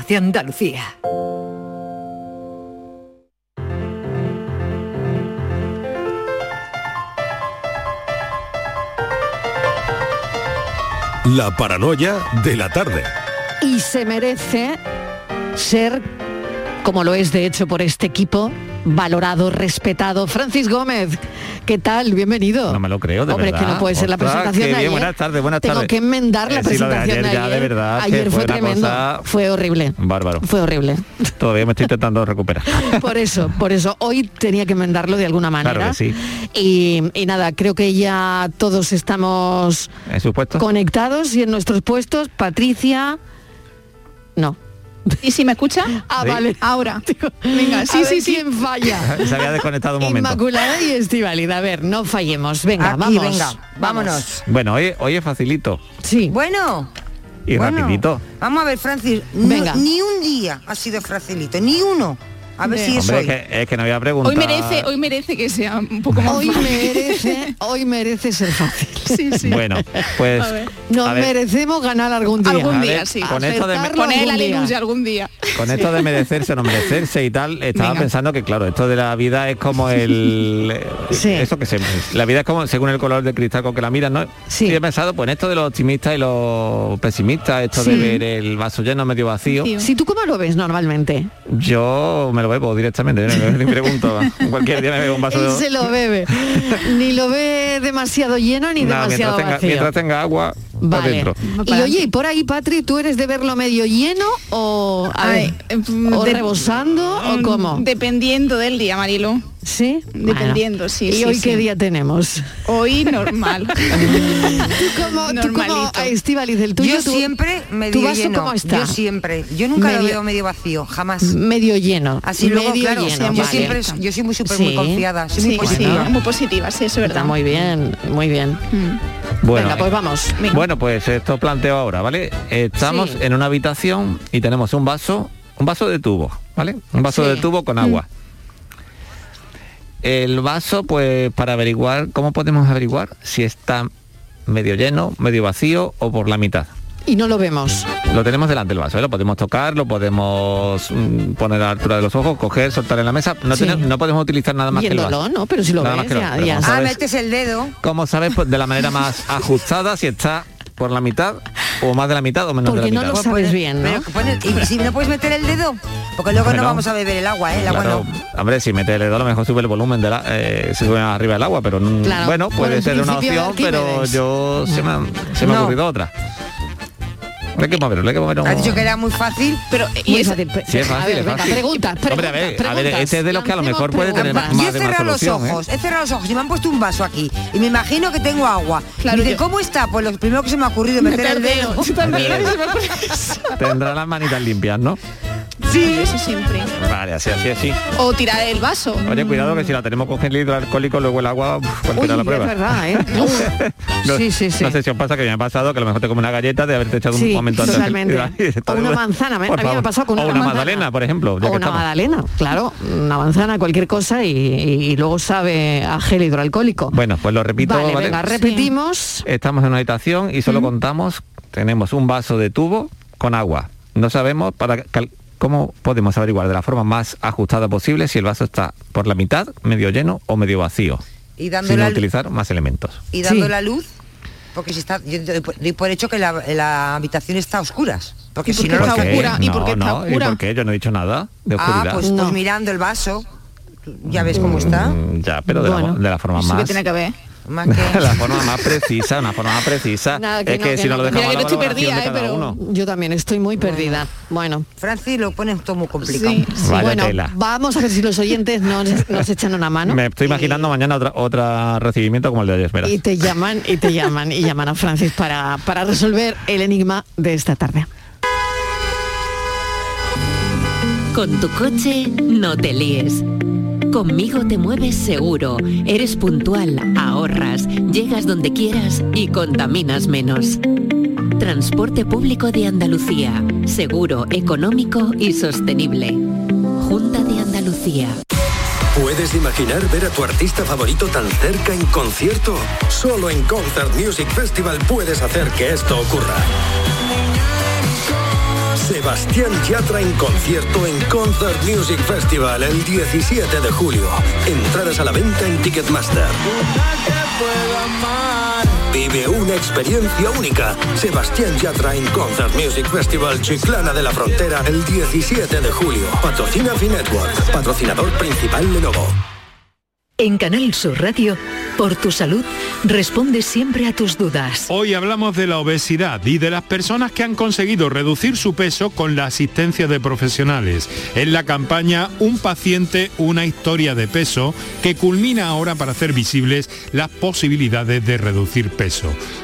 Radio de Andalucía. La paranoia de la tarde. Y se merece ser, como lo es de hecho por este equipo, valorado, respetado. Francis Gómez, ¿qué tal? Bienvenido. No me lo creo, de Hombre, verdad. que no puede ser la presentación bien, ayer. Buenas tardes, buenas Tengo tardes. que enmendar la Eh, sí, lo de presentación ayer de ya, de verdad, Ayer fue, fue tremendo. cosa- Fue horrible. Bárbaro. Fue horrible. Todavía me estoy intentando recuperar. Por eso, por eso. Hoy tenía que enmendarlo de alguna manera. Claro que sí. Y, y nada, creo que ya todos estamos ¿En su puesto? conectados y en nuestros puestos. Patricia. No. ¿Y si me escucha? Ah, Sí. vale. Ahora. Venga, sí, sí, sí. ¿Quién falla? Se había desconectado un momento. Inmaculada y Estiválida. A ver, no fallemos. Venga, Aquí, vamos. venga, vámonos. Bueno, hoy, hoy es facilito Sí. Bueno, y bueno, rapidito. Vamos a ver, Francis. no- Venga. ni un día ha sido facilito, ni uno. A ver si es Hombre, hoy. es que, es que no voy a preguntar. Hoy merece, hoy merece que sea un poco más Hoy fácil. merece, hoy merece ser fácil. Sí, sí. Bueno, pues... A ver. Nos a ver, merecemos ganar algún día. Algún día, ver, sí. con esto de- Poner día. aleluya algún día. Con esto de merecerse o no merecerse y tal, estaba Venga. pensando que claro, esto de la vida es como el Sí. eso que se la vida es como según el color del cristal con que la miras, ¿no? Sí. Y he pensado, pues en esto de los optimistas y los pesimistas, esto Sí. de ver el vaso lleno medio vacío, Sí. Si tú cómo lo ves normalmente. yo me lo bebo directamente, ni pregunto. Cualquier día me bebo un vaso Él se lo bebe. Ni lo ve demasiado lleno ni No, demasiado mientras, tenga, vacío. mientras tenga agua Vale. dentro. Y oye, y por ahí, Patri, ¿tú eres de verlo medio lleno o, a Ay, ver, mm, o de- rebosando o Mm, cómo? Dependiendo del día, Marilo. ¿Sí? Dependiendo, sí, ¿Y sí, hoy sí. qué día tenemos? Hoy normal. ¿Tú como, tú el tuyo? yo tú- siempre medio ¿Tu vaso lleno. cómo está? Yo siempre. Yo nunca Medio- lo veo medio vacío, jamás. Medio lleno. Así luego, medio claro, lleno. yo vale. siempre, yo soy muy súper muy confiada, soy sí, muy sí, positiva. muy positiva, sí, eso es Está verdad. muy bien, muy bien. Mm. Bueno, Venga, pues vamos. Venga. Bueno, pues esto planteo ahora, ¿vale? Estamos Sí. en una habitación y tenemos un vaso, un vaso de tubo, ¿vale? Un vaso Sí. de tubo con agua. El vaso, pues para averiguar, ¿cómo podemos averiguar si está medio lleno, medio vacío o por la mitad? Y no lo vemos. Lo tenemos delante del vaso, ¿eh? lo podemos tocar, lo podemos mm, poner a la altura de los ojos, coger, soltar en la mesa. No, Sí. tenemos- no podemos utilizar nada más que el vaso. ¿no? Pero si lo Nada ves, ya, ya Ah, sabes- metes el dedo. como sabes, pues, de la manera más ajustada, si está por la mitad o más de la mitad o menos Porque de la no mitad. lo sabes bien, ¿no? y si no puedes meter el dedo, porque luego Bueno. no vamos a beber el agua, ¿eh? El agua Claro, no. hombre, si mete el dedo a lo mejor sube el volumen de la, eh, se sube arriba del agua, pero Claro. bueno, puede ser una opción, pero yo se me, ha- se me ha No. ocurrido otra. Hay que moverlo, hay que moverlo. Has dicho que era muy fácil. Pero y Muy es- fácil. Sí, es a ver, es venga, fácil. preguntas, preguntas, Hombre, a ver, a ver, este es de los que a lo mejor puede tener más Yo he cerrado los solución, ¿eh? ojos, he cerrado los ojos y me han puesto un vaso aquí. Y me imagino que tengo agua. Claro, y dice, yo- ¿cómo está? Pues lo primero que se me ha ocurrido meter el dedo. Tendrá las manitas limpias, ¿no? Sí, eso siempre. Vale, así, así, así. O tirar el vaso. Oye, cuidado que si la tenemos con gel hidroalcohólico, luego el agua, uf, Uy, cualquiera la es prueba. verdad, ¿eh? No, sí, sí, sí. No sé si os pasa que me ha pasado que a lo mejor te come una galleta de haberte echado Sí, un momento antes. totalmente. Y está O una manzana, por a mí me favor. pasó con O una una magdalena, por ejemplo. ya O que una estamos. magdalena, claro, una manzana, cualquier cosa y, y- y luego sabe a gel hidroalcohólico. Bueno, pues lo repito, vale, ¿vale? venga, repetimos. Estamos en una habitación y solo contamos, tenemos un vaso de tubo con agua. No sabemos para cal- cómo podemos averiguar de la forma más ajustada posible si el vaso está por la mitad, medio lleno o medio vacío. Y dando sin la- utilizar más elementos. Y dando Sí. la luz, porque si está, yo doy por- hecho que la, la habitación está a oscuras. Porque ¿Y por si no, está oscura? ¿Y No, por qué está no, oscura? ¿Y por qué? Yo no he dicho nada de oscuridad. Ah, pues, No. pues mirando el vaso, ya ves cómo está. Mm, Ya, pero de, Bueno. la, de la forma Eso que más... tiene que ver. Más que... la forma más precisa, una forma más precisa. Nada, que es no, que, que si no no, lo dejamos mira, no estoy valoración perdida, de eh, cada pero- uno. Yo también estoy muy perdida. Bueno, Francis lo pones todo muy complicado. Sí. Vaya bueno, tela. vamos a ver si los oyentes nos, nos echan una mano. Me estoy imaginando mañana otra, otra recibimiento como el de ayer, verás. Y te llaman, y te llaman, y llaman a Francis para, para resolver el enigma de esta tarde. Con tu coche no te líes. Conmigo te mueves seguro, eres puntual, ahorras, llegas donde quieras y contaminas menos. Transporte público de Andalucía, seguro, económico y sostenible. Junta de Andalucía. ¿Puedes imaginar ver a tu artista favorito tan cerca en concierto? Solo en Concert Music Festival puedes hacer que esto ocurra. Se Sebastián Yatra en concierto en Concert Music Festival el 17 de julio. Entradas a la venta en Ticketmaster. Vive una experiencia única. Sebastián Yatra en Concert Music Festival Chiclana de la Frontera el 17 de julio. Patrocina Finetwork, patrocinador principal Lenovo. En Canal Sur Radio, por tu salud, responde siempre a tus dudas. Hoy hablamos de la obesidad y de las personas que han conseguido reducir su peso con la asistencia de profesionales. En la campaña Un paciente, una historia de peso, que culmina ahora para hacer visibles las posibilidades de reducir peso.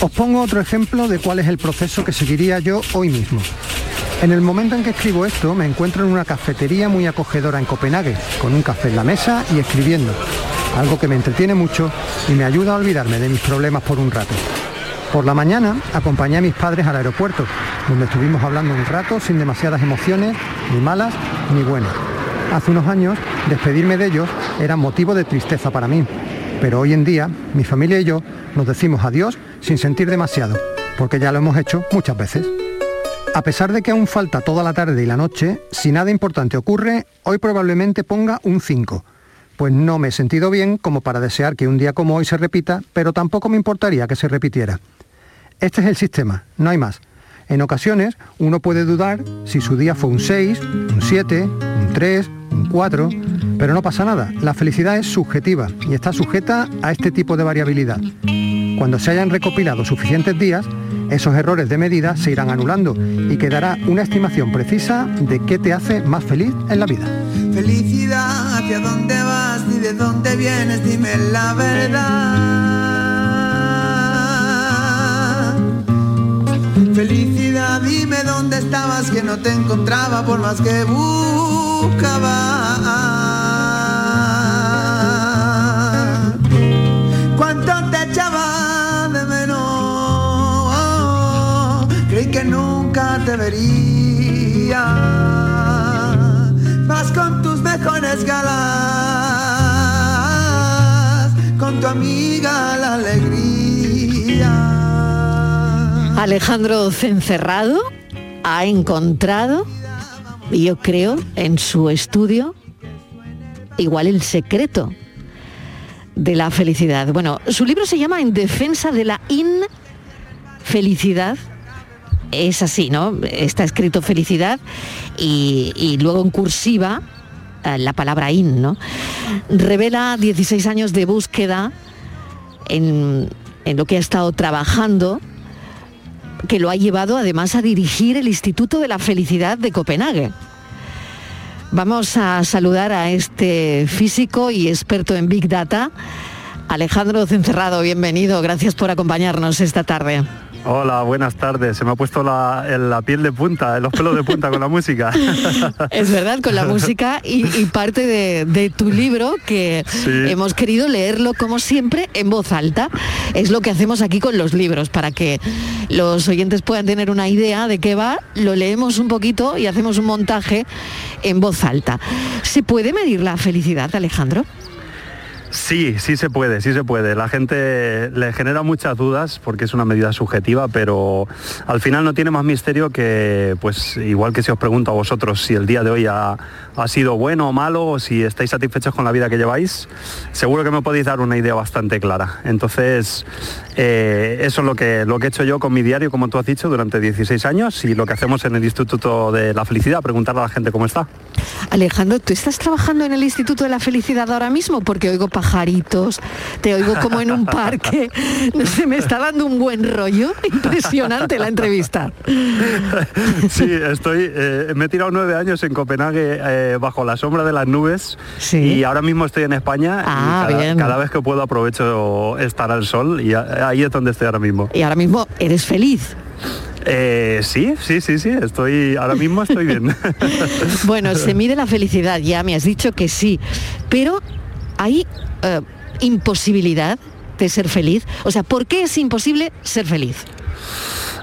Os pongo otro ejemplo de cuál es el proceso que seguiría yo hoy mismo. En el momento en que escribo esto, me encuentro en una cafetería muy acogedora en Copenhague, con un café en la mesa y escribiendo, algo que me entretiene mucho y me ayuda a olvidarme de mis problemas por un rato. Por la mañana acompañé a mis padres al aeropuerto, donde estuvimos hablando un rato sin demasiadas emociones, ni malas ni buenas. Hace unos años, despedirme de ellos era motivo de tristeza para mí, pero hoy en día mi familia y yo nos decimos adiós sin sentir demasiado, porque ya lo hemos hecho muchas veces. A pesar de que aún falta toda la tarde y la noche, si nada importante ocurre, hoy probablemente ponga un 5, pues no me he sentido bien como para desear que un día como hoy se repita, pero tampoco me importaría que se repitiera. Este es el sistema, no hay más. En ocasiones uno puede dudar si su día fue un 6, un 7, un 3, un 4, pero no pasa nada. La felicidad es subjetiva y está sujeta a este tipo de variabilidad. Cuando se hayan recopilado suficientes días, esos errores de medida se irán anulando y quedará una estimación precisa de qué te hace más feliz en la vida. Felicidad, ¿hacia dónde vas y de dónde vienes? Dime la verdad. Felicidad, dime dónde estabas que no te encontraba por más que buscaba. ¿Cuánto te echaba de menos? Creí que nunca te vería. Vas con tus mejores galas, con tu amiga la alegría. Alejandro Cencerrado ha encontrado, yo creo, en su estudio, igual el secreto de la felicidad. Bueno, su libro se llama En defensa de la infelicidad. Es así, ¿no? Está escrito felicidad y, luego en cursiva eh, la palabra in, ¿no? Revela 16 años de búsqueda en lo que ha estado trabajando que lo ha llevado además a dirigir el Instituto de la Felicidad de Copenhague. Vamos a saludar a este físico y experto en Big Data, Alejandro Cencerrado, bienvenido, gracias por acompañarnos esta tarde. Hola, buenas tardes. Se me ha puesto la, la piel de punta, los pelos de punta con la música. Es verdad, con la música y, y parte de, de, tu libro que Sí. hemos querido leerlo como siempre en voz alta. Es lo que hacemos aquí con los libros, para que los oyentes puedan tener una idea de qué va, lo leemos un poquito y hacemos un montaje en voz alta. ¿Se puede medir la felicidad, Alejandro? Sí, sí se puede, sí se puede. La gente le genera muchas dudas porque es una medida subjetiva, pero al final no tiene más misterio que, pues igual que si os pregunto a vosotros si el día de hoy ha, ha sido bueno o malo, o si estáis satisfechos con la vida que lleváis, seguro que me podéis dar una idea bastante clara. Entonces, eh, eso es lo que, lo que he hecho yo con mi diario, como tú has dicho, durante 16 años y lo que hacemos en el Instituto de la Felicidad, preguntarle a la gente cómo está. Alejandro, ¿tú estás trabajando en el Instituto de la Felicidad ahora mismo? Porque oigo pajaritos, te oigo como en un parque. Sé, me está dando un buen rollo. Impresionante la entrevista. Sí, estoy, eh, me he tirado nueve años en Copenhague eh, bajo la sombra de las nubes y ahora mismo estoy en España Ah, y cada, bien. cada vez que puedo aprovecho estar al sol y ahí es donde estoy ahora mismo. Y ahora mismo eres feliz. Eh, sí, sí, sí, sí, estoy, ahora mismo estoy bien. Bueno, se mide la felicidad, ya me has dicho que sí, pero hay eh, imposibilidad de ser feliz. O sea, ¿por qué es imposible ser feliz?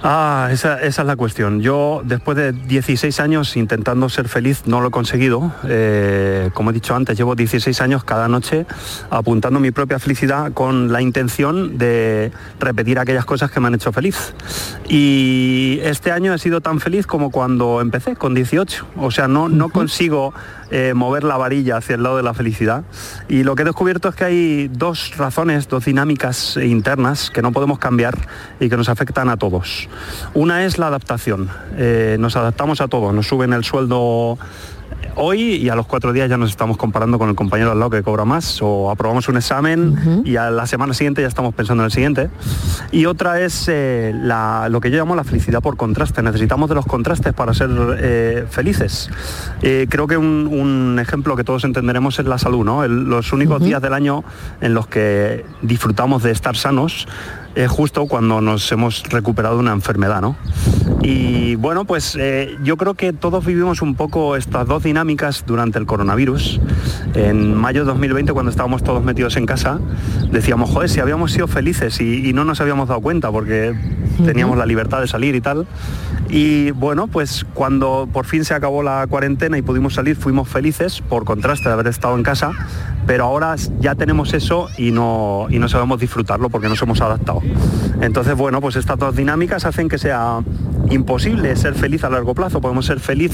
Ah, esa, esa es la cuestión. Yo, después de 16 años intentando ser feliz, no lo he conseguido. Eh, como he dicho antes, llevo 16 años cada noche apuntando mi propia felicidad con la intención de repetir aquellas cosas que me han hecho feliz. Y este año he sido tan feliz como cuando empecé, con 18. O sea, no, no consigo eh, mover la varilla hacia el lado de la felicidad. Y lo que he descubierto es que hay dos razones, dos dinámicas internas que no podemos cambiar y que nos afectan a todos. Una es la adaptación. Eh, nos adaptamos a todo. Nos suben el sueldo hoy y a los cuatro días ya nos estamos comparando con el compañero al lado que cobra más o aprobamos un examen y a la semana siguiente ya estamos pensando en el siguiente. Y otra es eh, la- lo que yo llamo la felicidad por contraste. Necesitamos de los contrastes para ser eh, felices. Eh, creo que un, un ejemplo que todos entenderemos es la salud, ¿no? El- los únicos días del año en los que disfrutamos de estar sanos es justo cuando nos hemos recuperado de una enfermedad, ¿no? Y bueno, pues eh, yo creo que todos vivimos un poco estas dos dinámicas durante el coronavirus. En mayo de 2020, cuando estábamos todos metidos en casa, decíamos, joder, si habíamos sido felices y, y no nos habíamos dado cuenta porque teníamos la libertad de salir y tal. Y bueno, pues cuando por fin se acabó la cuarentena y pudimos salir, fuimos felices por contraste de haber estado en casa, pero ahora ya tenemos eso y no, y no sabemos disfrutarlo porque nos hemos adaptado. Entonces, bueno, pues estas dos dinámicas hacen que sea imposible ser feliz a largo plazo. Podemos ser feliz,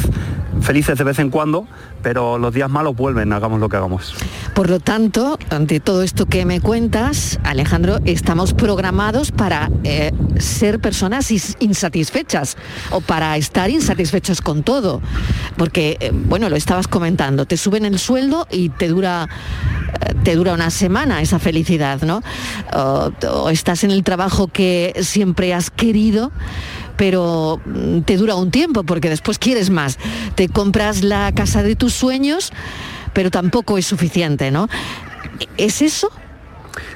felices de vez en cuando, pero los días malos vuelven, hagamos lo que hagamos. Por lo tanto, ante todo esto que me cuentas, Alejandro, estamos programados para eh, ser personas is- insatisfechas o para estar insatisfechos con todo. Porque, eh, bueno, lo estabas comentando, te suben el sueldo y te dura eh, te dura una semana esa felicidad, ¿no? O estás en el trabajo que siempre has querido, pero mm, te dura un tiempo porque después quieres más. Te compras la casa de tus sueños, pero tampoco es suficiente, ¿no? ¿Es eso?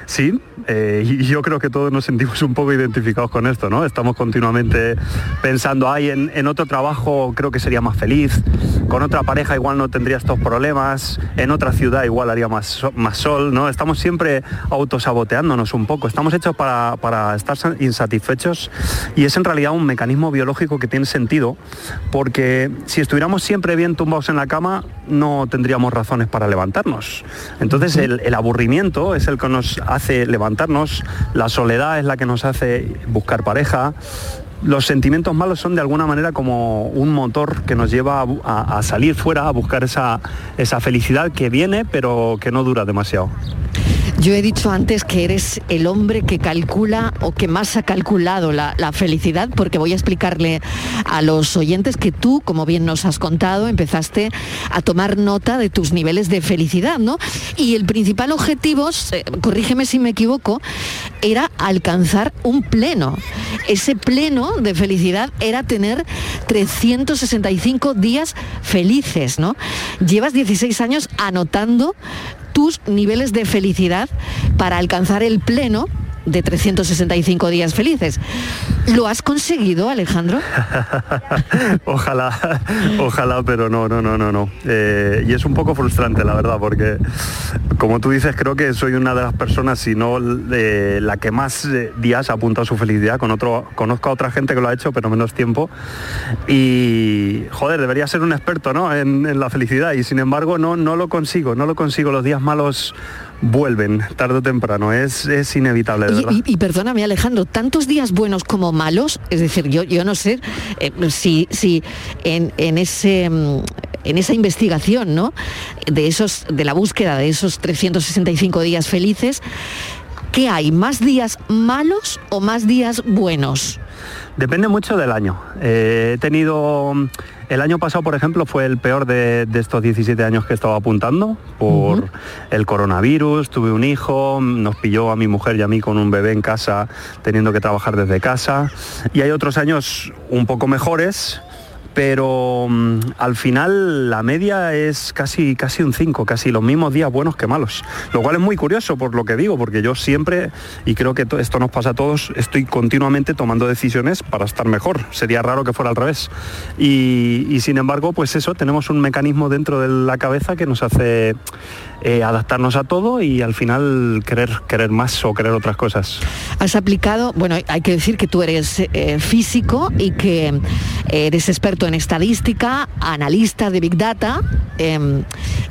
Sí, eh, y yo creo que todos nos sentimos un poco identificados con esto, ¿no? Estamos continuamente pensando, ay, en, en otro trabajo creo que sería más feliz, con otra pareja igual no tendría estos problemas, en otra ciudad igual haría más, más sol, ¿no? Estamos siempre autosaboteándonos un poco, estamos hechos para, para estar sa- insatisfechos y es en realidad un mecanismo biológico que tiene sentido, porque si estuviéramos siempre bien tumbados en la cama, no tendríamos razones para levantarnos. Entonces el, el aburrimiento es el que nos hace levantarnos, la soledad es la que nos hace buscar pareja. Los sentimientos malos son de alguna manera como un motor que nos lleva a a salir fuera, a buscar esa, esa felicidad que viene pero que no dura demasiado. Yo he dicho antes que eres el hombre que calcula o que más ha calculado la, felicidad, porque voy a explicarle a los oyentes que tú, como bien nos has contado, empezaste a tomar nota de tus niveles de felicidad, ¿no? Y el principal objetivo, corrígeme si me equivoco, era alcanzar un pleno. Ese pleno de felicidad era tener 365 días felices, ¿no? Llevas 16 años anotando tus niveles de felicidad para alcanzar el pleno de 365 días felices. ¿Lo has conseguido, Alejandro? ojalá, ojalá, pero no, no, no, no, no. Eh, y es un poco frustrante, la verdad, porque como tú dices, creo que soy una de las personas, si no la que más eh, días ha apuntado a su felicidad. Con otro, conozco a otra gente que lo ha hecho, pero menos tiempo. Y, joder, debería ser un experto ¿no? en, en la felicidad y sin embargo no, no lo consigo, no lo consigo. Los días malos vuelven tarde o temprano, es, es inevitable, de Y, verdad. y- y perdóname, Alejandro, tantos días buenos como malos, es decir, yo, yo no sé eh, si, si en, en ese mm, en esa investigación, ¿no? De esos, de la búsqueda de esos 365 días felices, ¿qué hay? ¿Más días malos o más días buenos? Depende mucho del año. Eh, he tenido... El año pasado, por ejemplo, fue el peor de, de estos 17 años que estaba apuntando por el coronavirus, tuve un hijo, nos pilló a mi mujer y a mí con un bebé en casa, teniendo que trabajar desde casa. Y hay otros años un poco mejores, pero mm, al final la media es casi, casi un 5, casi los mismos días buenos que malos. Lo cual es muy curioso por lo que digo, porque yo siempre, y creo que to- esto nos pasa a todos, estoy continuamente tomando decisiones para estar mejor. Sería raro que fuera al revés. Y sin embargo, pues eso, tenemos un mecanismo dentro de la cabeza que nos hace eh, adaptarnos a todo y al final querer, querer más o querer otras cosas. Has aplicado, bueno, hay que decir que tú eres eh, físico y que eres experto en estadística, analista de Big Data eh,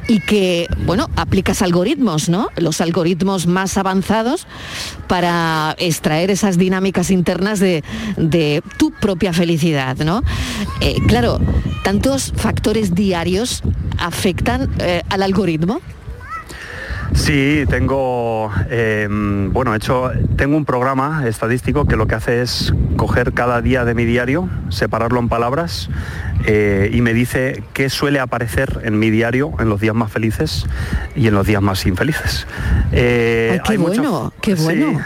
y que, bueno, aplicas algoritmos, ¿no? Los algoritmos más avanzados para extraer esas dinámicas internas de, de tu propia felicidad, ¿no? Eh, claro, tantos factores diarios afectan eh, al algoritmo. Sí, tengo, eh, bueno, hecho, tengo un programa estadístico que lo que hace es coger cada día de mi diario, separarlo en palabras eh, y me dice qué suele aparecer en mi diario en los días más felices y en los días más infelices. Eh, Ay, qué hay bueno, qué sí, bueno.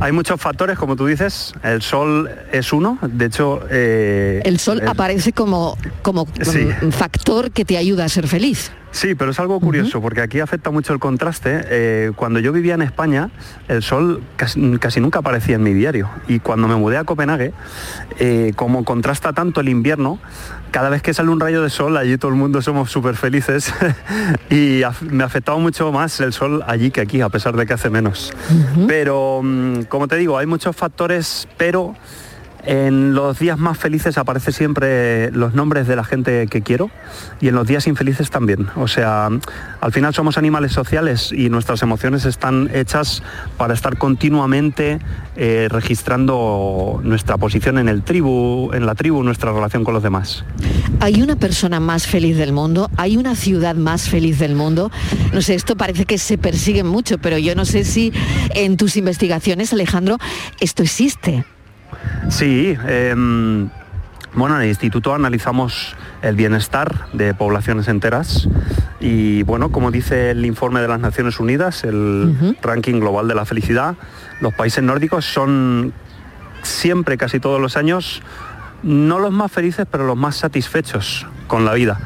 Hay muchos factores, como tú dices, el sol es uno, de hecho... eh, El sol el- aparece como, como Sí. mm, factor que te ayuda a ser feliz. Sí, pero es algo curioso porque aquí afecta mucho el contraste. Eh, cuando yo vivía en España, el sol casi, casi nunca aparecía en mi diario. Y cuando me mudé a Copenhague, eh, como contrasta tanto el invierno, cada vez que sale un rayo de sol, allí todo el mundo somos súper felices. y me afectaba mucho más el sol allí que aquí, a pesar de que hace menos. Pero, mm, como te digo, hay muchos factores, pero... En los días más felices aparece siempre los nombres de la gente que quiero y en los días infelices también. O sea, al final somos animales sociales y nuestras emociones están hechas para estar continuamente eh, registrando nuestra posición en el tribu, en la tribu, nuestra relación con los demás. Hay una persona más feliz del mundo, hay una ciudad más feliz del mundo. No sé, esto parece que se persiguen mucho, pero yo no sé si en tus investigaciones, Alejandro, esto existe. Sí, em, bueno, en el instituto analizamos el bienestar de poblaciones enteras y bueno, como dice el informe de las Naciones Unidas, el ranking global de la felicidad, los países nórdicos son siempre, casi todos los años, no los más felices, pero los más satisfechos con la vida.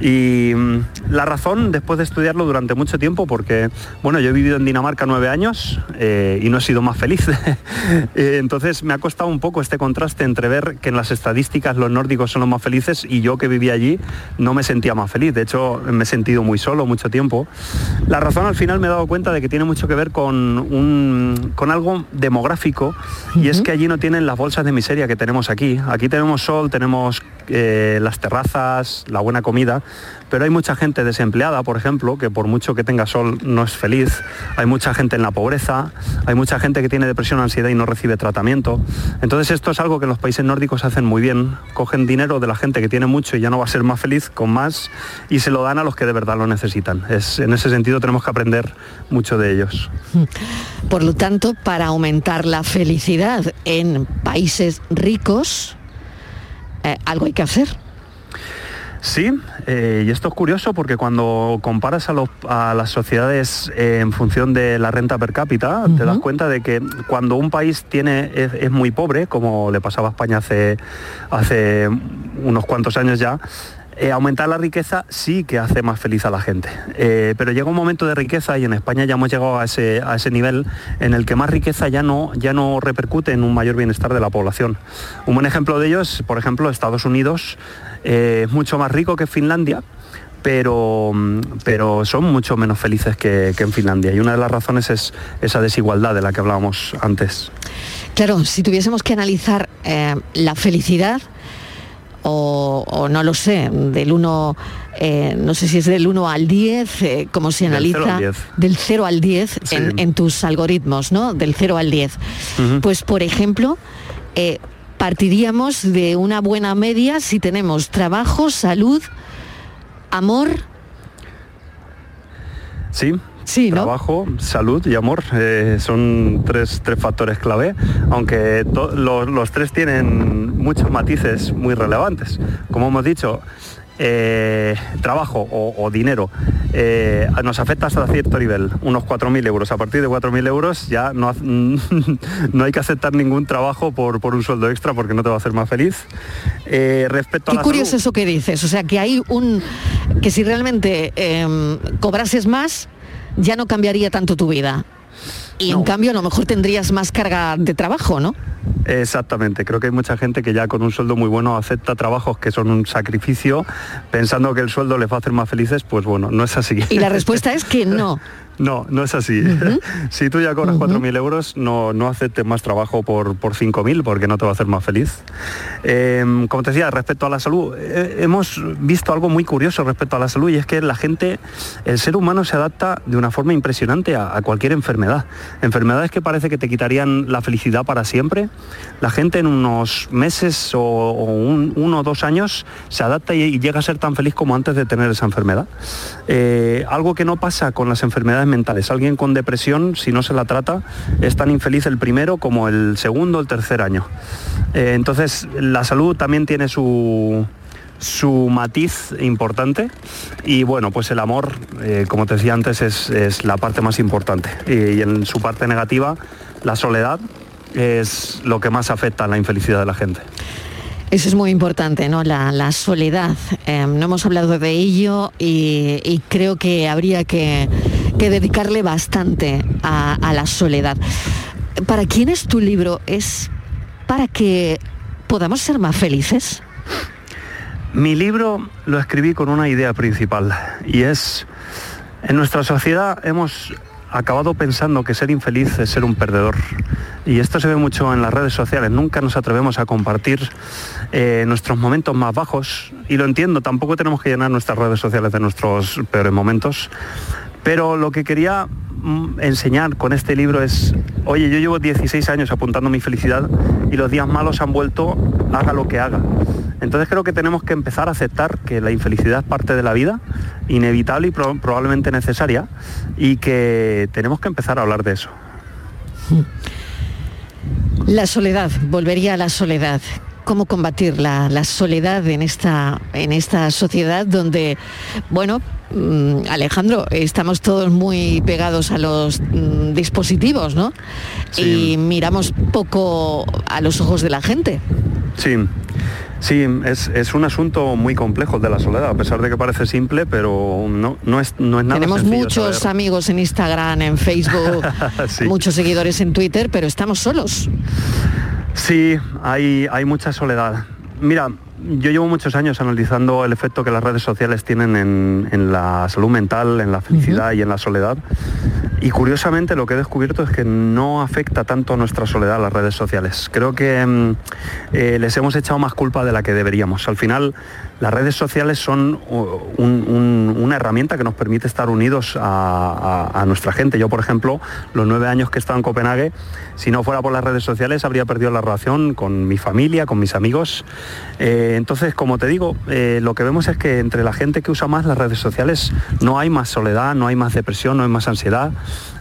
Y mm, la razón, después de estudiarlo durante mucho tiempo, porque, bueno, yo he vivido en Dinamarca nueve años eh, y no he sido más feliz. Eh, Entonces me ha costado un poco este contraste entre ver que en las estadísticas los nórdicos son los más felices y yo que vivía allí no me sentía más feliz. De hecho, me he sentido muy solo mucho tiempo. La razón al final me he dado cuenta de que tiene mucho que ver con, un, con algo demográfico y es que allí no tienen las bolsas de miseria que tenemos aquí. Aquí tenemos sol, tenemos eh, las terrazas, la buena comida, pero hay mucha gente desempleada, por ejemplo, que por mucho que tenga sol no es feliz. Hay mucha gente en la pobreza, hay mucha gente que tiene depresión, ansiedad y no recibe tratamiento. Entonces esto es algo que los países nórdicos hacen muy bien. Cogen dinero de la gente que tiene mucho y ya no va a ser más feliz con más y se lo dan a los que de verdad lo necesitan. Es, en ese sentido tenemos que aprender mucho de ellos. Por lo tanto, para aumentar la felicidad en países ricos, eh, algo hay que hacer. Sí, eh, y esto es curioso porque cuando comparas a, los- a las sociedades eh, en función de la renta per cápita, te das cuenta de que cuando un país tiene, es, es muy pobre, como le pasaba a España hace, hace unos cuantos años ya, eh, aumentar la riqueza sí que hace más feliz a la gente. Eh, pero llega un momento de riqueza y en España ya hemos llegado a ese, a ese nivel en el que más riqueza ya no, ya no repercute en un mayor bienestar de la población. Un buen ejemplo de ello es, por ejemplo, Estados Unidos eh, es mucho más rico que Finlandia. Pero, mm, pero son mucho menos felices que, que en Finlandia y una de las razones es esa desigualdad de la que hablábamos antes. Claro, si tuviésemos que analizar la felicidad, o, o no lo sé, del 1, no sé si es del 1 al 10, eh, como se analiza cero al 10. del 0 al 10 Sí. en, en tus algoritmos, ¿no? Del 0 al 10. Pues, por ejemplo, eh, partiríamos de una buena media si tenemos trabajo, salud, amor. Sí, Sí, ¿no? trabajo, salud y amor eh, son tres, tres factores clave, aunque los, los tres tienen muchos matices muy relevantes. Como hemos dicho, eh, trabajo o, o dinero eh, nos afecta hasta cierto nivel, unos 4.000 euros. A partir de 4.000 euros ya no, no hay que aceptar ningún trabajo por, por un sueldo extra porque no te va a hacer más feliz. Eh, respecto a Qué la curioso salud- eso que dices, o sea que hay un que si realmente em, cobrases más ya no cambiaría tanto tu vida. Y en cambio a lo mejor tendrías más carga de trabajo, ¿no? Exactamente, creo que hay mucha gente que ya con un sueldo muy bueno acepta trabajos que son un sacrificio pensando que el sueldo les va a hacer más felices, pues bueno, no es así. Y la respuesta es que no. No, no es así. si tú ya cobras 4.000 euros, no, no aceptes más trabajo por, por 5.000 porque no te va a hacer más feliz. Eh, como te decía, respecto a la salud, eh, hemos visto algo muy curioso respecto a la salud y es que la gente, el ser humano se adapta de una forma impresionante a, a cualquier enfermedad. Enfermedades que parece que te quitarían la felicidad para siempre. La gente en unos meses o, o un- uno o dos años se adapta y, y llega a ser tan feliz como antes de tener esa enfermedad. Eh, algo que no pasa con las enfermedades mentales. Alguien con depresión, si no se la trata, es tan infeliz el primero como el segundo o el tercer año. Eh, entonces, la salud también tiene su su matiz importante y bueno pues el amor eh, como te decía antes es, es la parte más importante y, en su parte negativa la soledad es lo que más afecta a la infelicidad de la gente Eso es muy importante, ¿no? La, la soledad. Eh, no hemos hablado de ello y creo que habría que, que dedicarle bastante a, la soledad. ¿Para quién es tu libro? ¿Es para que podamos ser más felices? Mi libro lo escribí con una idea principal y es, en nuestra sociedad hemos acabado pensando que ser infeliz es ser un perdedor. Y esto se ve mucho en las redes sociales. Nunca nos atrevemos a compartir eh, nuestros momentos más bajos. Y lo entiendo, tampoco tenemos que llenar nuestras redes sociales de nuestros peores momentos. Pero lo que quería mm, enseñar con este libro es, oye, yo llevo 16 años apuntando mi felicidad y los días malos han vuelto, haga lo que haga. Entonces creo que tenemos que empezar a aceptar que la infelicidad es parte de la vida, inevitable y pro- probablemente necesaria, y que tenemos que empezar a hablar de eso. La soledad, volvería a la soledad. ¿Cómo combatir la, la soledad en esta, en esta sociedad donde, bueno, mm, Alejandro, estamos todos muy pegados a los mm, dispositivos, ¿no? Y miramos poco a los ojos de la gente. Sí, sí, es, es un asunto muy complejo de la soledad, a pesar de que parece simple, pero no, no, es, no es nada Tenemos sencillo muchos saber. amigos en Instagram, en Facebook, Sí. muchos seguidores en Twitter, pero estamos solos. Sí, hay, hay mucha soledad. Mira, yo llevo muchos años analizando el efecto que las redes sociales tienen en, en la salud mental, en la felicidad y en la soledad. Y curiosamente lo que he descubierto es que no afecta tanto a nuestra soledad las redes sociales. Creo que mm, eh, les hemos echado más culpa de la que deberíamos. Al final, las redes sociales son uh, un- un- una herramienta que nos permite estar unidos a, nuestra gente. Yo, por ejemplo, los nueve años que he estado en Copenhague, si no fuera por las redes sociales, habría perdido la relación con mi familia, con mis amigos. Eh, entonces, como te digo, eh, lo que vemos es que entre la gente que usa más las redes sociales no hay más soledad, no hay más depresión, no hay más ansiedad.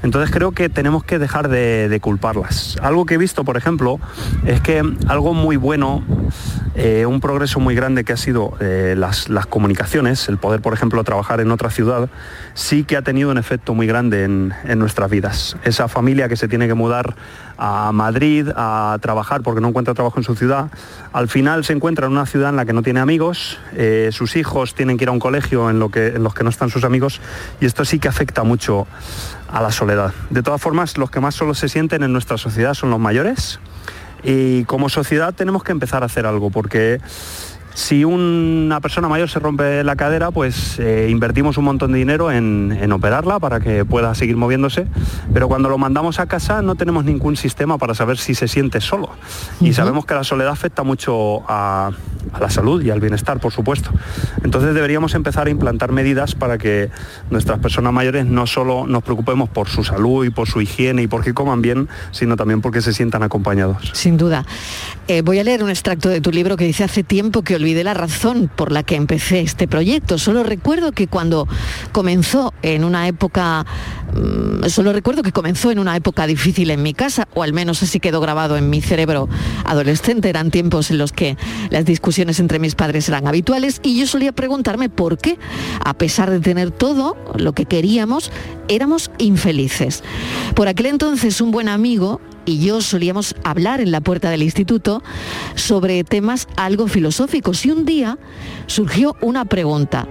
Entonces creo que tenemos que dejar de, de culparlas. Algo que he visto, por ejemplo, es que algo muy bueno, eh, un progreso muy grande que ha sido eh, las, comunicaciones, el poder, por ejemplo, trabajar en otra ciudad, sí que ha tenido un efecto muy grande en, en nuestras vidas. Esa familia que se tiene que mudar a Madrid a trabajar porque no encuentra trabajo en su ciudad, al final se encuentra en una ciudad en la que no tiene amigos, eh, sus hijos tienen que ir a un colegio en, lo que, en los que no están sus amigos y esto sí que afecta mucho a la soledad. De todas formas, los que más solo se sienten en nuestra sociedad son los mayores y como sociedad tenemos que empezar a hacer algo porque si una persona mayor se rompe la cadera, pues eh, invertimos un montón de dinero en, en operarla para que pueda seguir moviéndose, pero cuando lo mandamos a casa no tenemos ningún sistema para saber si se siente solo. Y sabemos que la soledad afecta mucho a, a la salud y al bienestar, por supuesto. Entonces deberíamos empezar a implantar medidas para que nuestras personas mayores no solo nos preocupemos por su salud y por su higiene y porque coman bien, sino también porque se sientan acompañados. Sin duda. Eh, voy a leer un extracto de tu libro que dice hace tiempo que olvidé la razón por la que empecé este proyecto. Solo recuerdo que cuando comenzó en una época, mm, solo recuerdo que comenzó en una época difícil en mi casa, o al menos así quedó grabado en mi cerebro adolescente. Eran tiempos en los que las discusiones entre mis padres eran habituales y yo solía preguntarme por qué, a pesar de tener todo lo que queríamos, éramos infelices. Por aquel entonces un buen amigo y yo solíamos hablar en la puerta del instituto sobre temas algo filosóficos y un día surgió una pregunta.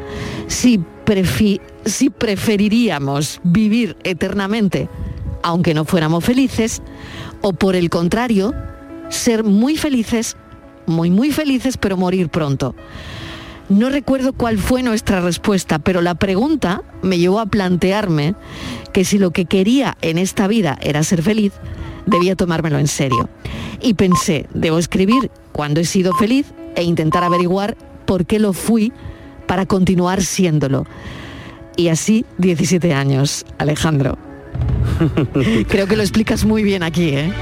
Si, prefi- preferiríamos vivir eternamente aunque no fuéramos felices o por el contrario ser muy felices, muy muy felices pero morir pronto. No recuerdo cuál fue nuestra respuesta, pero la pregunta me llevó a plantearme que si lo que quería en esta vida era ser feliz, debía tomármelo en serio. Y pensé, debo escribir cuando he sido feliz e intentar averiguar por qué lo fui para continuar siéndolo. Y así 17 años, Alejandro. Creo que lo explicas muy bien aquí, ¿eh?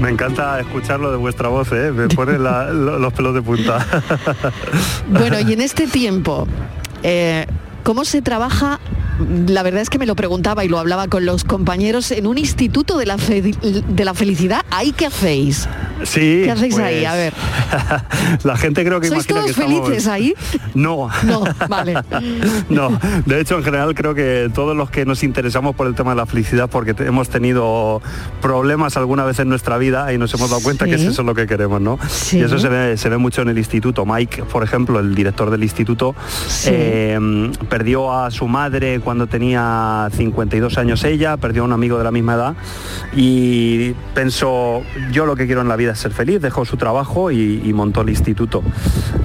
Me encanta escucharlo de vuestra voz, ¿eh? me pone la- los pelos de punta. Bueno, y en este tiempo, eh, ¿cómo se trabaja? La verdad es que me lo preguntaba y lo hablaba con los compañeros en un instituto de la, fe- de la felicidad. ¿Ahí qué hacéis? Sí. ¿Qué hacéis ahí? pues, A ver. La gente creo que ¿Sois imagina todos que estamos... felices ahí? No. No, vale. No, de hecho en general creo que todos los que nos interesamos por el tema de la felicidad porque hemos tenido problemas alguna vez en nuestra vida y nos hemos dado cuenta que es Sí. eso lo que queremos, ¿no? Sí. Y eso se ve, se ve mucho en el instituto. Mike, por ejemplo, el director del instituto, eh, perdió a su madre cuando tenía 52 años ella, perdió a un amigo de la misma edad y pensó, yo lo que quiero en la vida es ser feliz, dejó su trabajo y, y montó el instituto.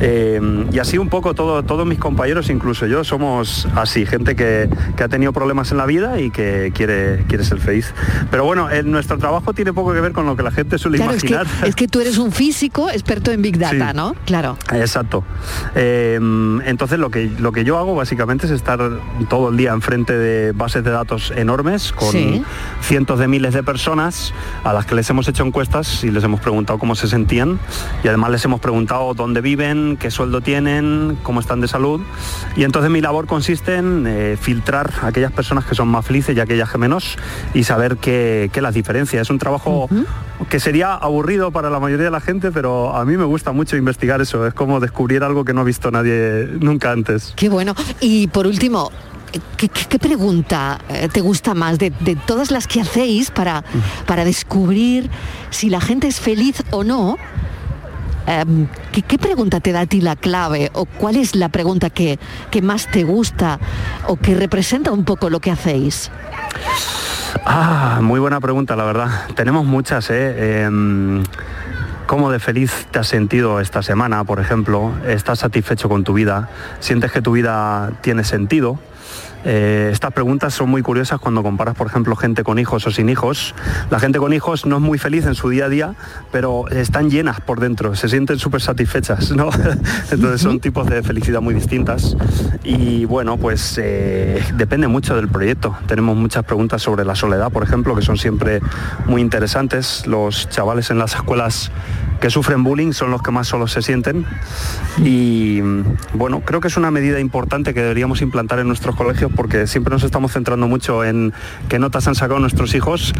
Eh, y así un poco todo, todos mis compañeros, incluso yo, somos así, gente que, que ha tenido problemas en la vida y que quiere, quiere ser feliz. Pero bueno, en nuestro trabajo tiene poco que ver con lo que la gente suele Claro, es que, imaginar. es que tú eres un físico experto en Big Data, Sí. ¿no? Claro. Exacto. Eh, entonces lo que, lo que yo hago básicamente es estar todo el día enfrente de bases de datos enormes con Sí. cientos de miles de personas a las que les hemos hecho encuestas y les hemos preguntado cómo se sentían y además les hemos preguntado dónde viven, qué sueldo tienen, cómo están de salud. Y entonces mi labor consiste en eh, filtrar a aquellas personas que son más felices y aquellas que menos y saber qué, qué las diferencia. Es un trabajo que sería aburrido para la mayoría de la gente, pero a mí me gusta mucho investigar eso. Es como descubrir algo que no ha visto nadie nunca antes. Qué bueno. Y por último, ¿qué, pregunta eh, te gusta más de, de todas las que hacéis para, para descubrir si la gente es feliz o no? Em, ¿qué, qué pregunta te da a ti la clave? ¿O cuál es la pregunta que, que más te gusta o que representa un poco lo que hacéis? Ah, muy buena pregunta, la verdad. Tenemos muchas, ¿eh? Em, ¿Cómo de feliz te has sentido esta semana, por ejemplo? ¿Estás satisfecho con tu vida? ¿Sientes que tu vida tiene sentido? Eh, estas preguntas son muy curiosas cuando comparas, por ejemplo, gente con hijos o sin hijos. La gente con hijos no es muy feliz en su día a día, pero están llenas por dentro, se sienten súper satisfechas. Entonces son tipos de felicidad muy distintas. Y bueno, pues eh, depende mucho del proyecto. Tenemos muchas preguntas sobre la soledad, por ejemplo, que son siempre muy interesantes. Los chavales en las escuelas que sufren bullying son los que más solos se sienten. Y mm, bueno, creo que es una medida importante que deberíamos implantar en nuestros colegios porque siempre nos estamos centrando mucho en qué notas han sacado nuestros hijos,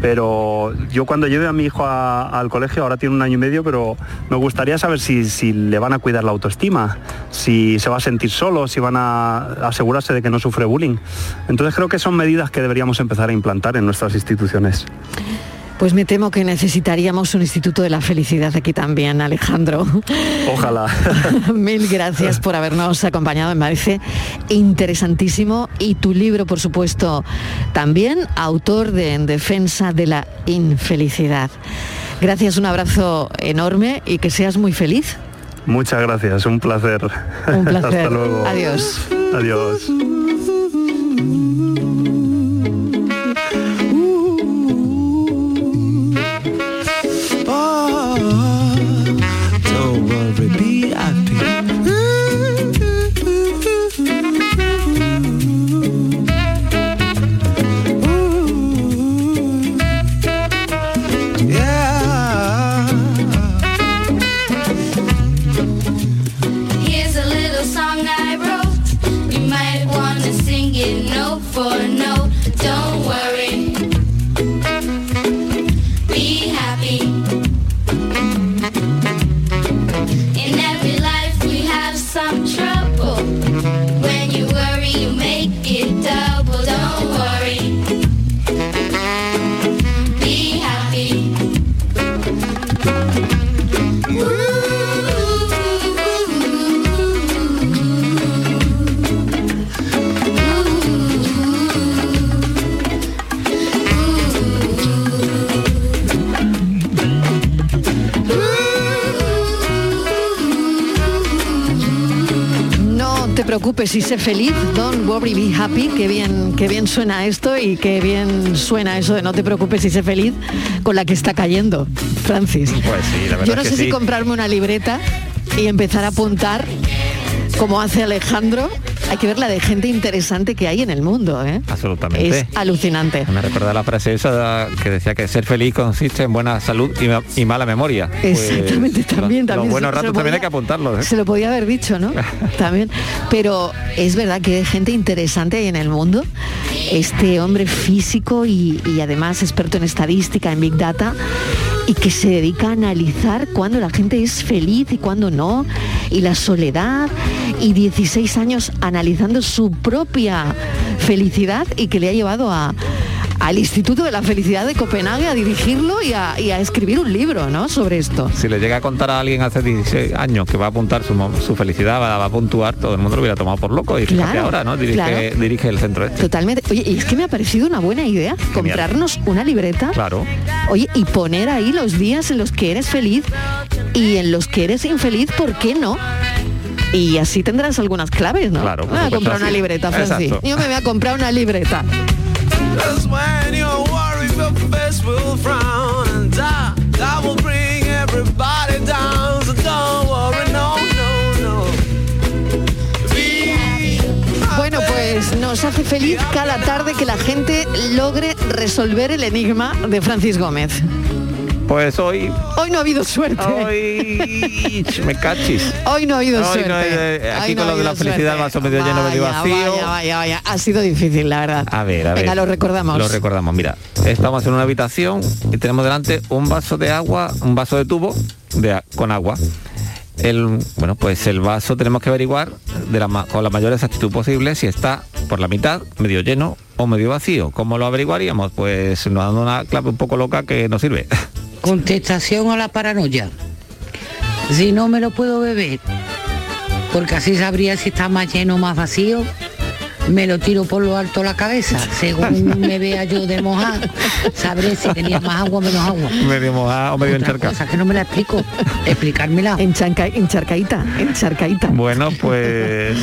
pero yo cuando lleve a mi hijo al colegio, ahora tiene un año y medio, pero me gustaría saber si le van a cuidar la autoestima, si se va a sentir solo, si van a asegurarse de que no sufre bullying. Entonces creo que son medidas que deberíamos empezar a implantar en nuestras instituciones. Pues me temo que necesitaríamos un Instituto de la Felicidad aquí también, Alejandro. Ojalá. Mil gracias por habernos acompañado, me parece interesantísimo. Y tu libro, por supuesto, también, autor de En Defensa de la Infelicidad. Gracias, un abrazo enorme y que seas muy feliz. Muchas gracias, un placer. Un placer. Hasta luego. Adiós. Adiós. Y sé feliz, don't worry, be happy, qué bien, qué bien suena esto y qué bien suena eso de no te preocupes y sé feliz con la que está cayendo, Francis. Pues sí, la verdad Yo no es sé si comprarme una libreta y empezar a apuntar como hace Alejandro. Hay que ver la de gente interesante que hay en el mundo, ¿eh? Absolutamente. Es alucinante. Me recuerda la frase esa que decía que ser feliz consiste en buena salud y, ma- y mala memoria. Pues, Exactamente, también, también. Los buenos ratos también hay que apuntarlos. ¿eh? Se lo podía haber dicho, ¿no? También. Pero es verdad que hay gente interesante ahí en el mundo. Este hombre físico y, y además experto en estadística, en Big Data, y que se dedica a analizar cuándo la gente es feliz y cuándo no, y la soledad, y 16 años analizando su propia felicidad y que le ha llevado a al Instituto de la Felicidad de Copenhague a dirigirlo y a, y a escribir un libro, ¿no? Sobre esto. Si le llega a contar a alguien hace 16 años que va a apuntar su, felicidad, va, va a puntuar, todo el mundo lo hubiera tomado por loco. Y Claro, ahora, ¿no? Dirige, claro. dirige el centro este. Totalmente. Oye, y es que me ha parecido una buena idea comprarnos una libreta. Claro. Oye, y poner ahí los días en los que eres feliz y en los que eres infeliz, ¿por qué no? Y así tendrás algunas claves, ¿no? Claro, Me voy a supuesto, comprar una libreta, Francis. Exacto. Yo me voy a comprar una libreta. Bueno, pues nos hace feliz cada tarde que la gente logre resolver el enigma de Francis Gómez. Pues hoy, Hoy no ha habido suerte. hoy me cachis. Hoy no ha habido Hoy suerte. no aquí Hoy no con ha lo de la felicidad, vaso medio lleno, medio vacío. Vaya, vaya, vaya. Ha sido difícil, la verdad. A ver, a ver. Venga, lo recordamos. Lo recordamos. Mira, estamos en una habitación y tenemos delante un vaso de agua, un vaso de tubo de, con agua. El, bueno, pues el vaso tenemos que averiguar de la, con la mayor exactitud posible si está por la mitad, medio lleno o medio vacío. ¿Cómo lo averiguaríamos? Pues nos dando una clave un poco loca que nos sirve. Contestación a la paranoia. Si no me lo puedo beber, porque así sabría si está más lleno o más vacío, me lo tiro por lo alto la cabeza. Según me vea yo de mojar, sabré si tenía más agua o menos agua. medio mojado o medio cosa que no me la explico. Explicármela. Enchanca, encharcaíta, encharcaíta. Bueno, pues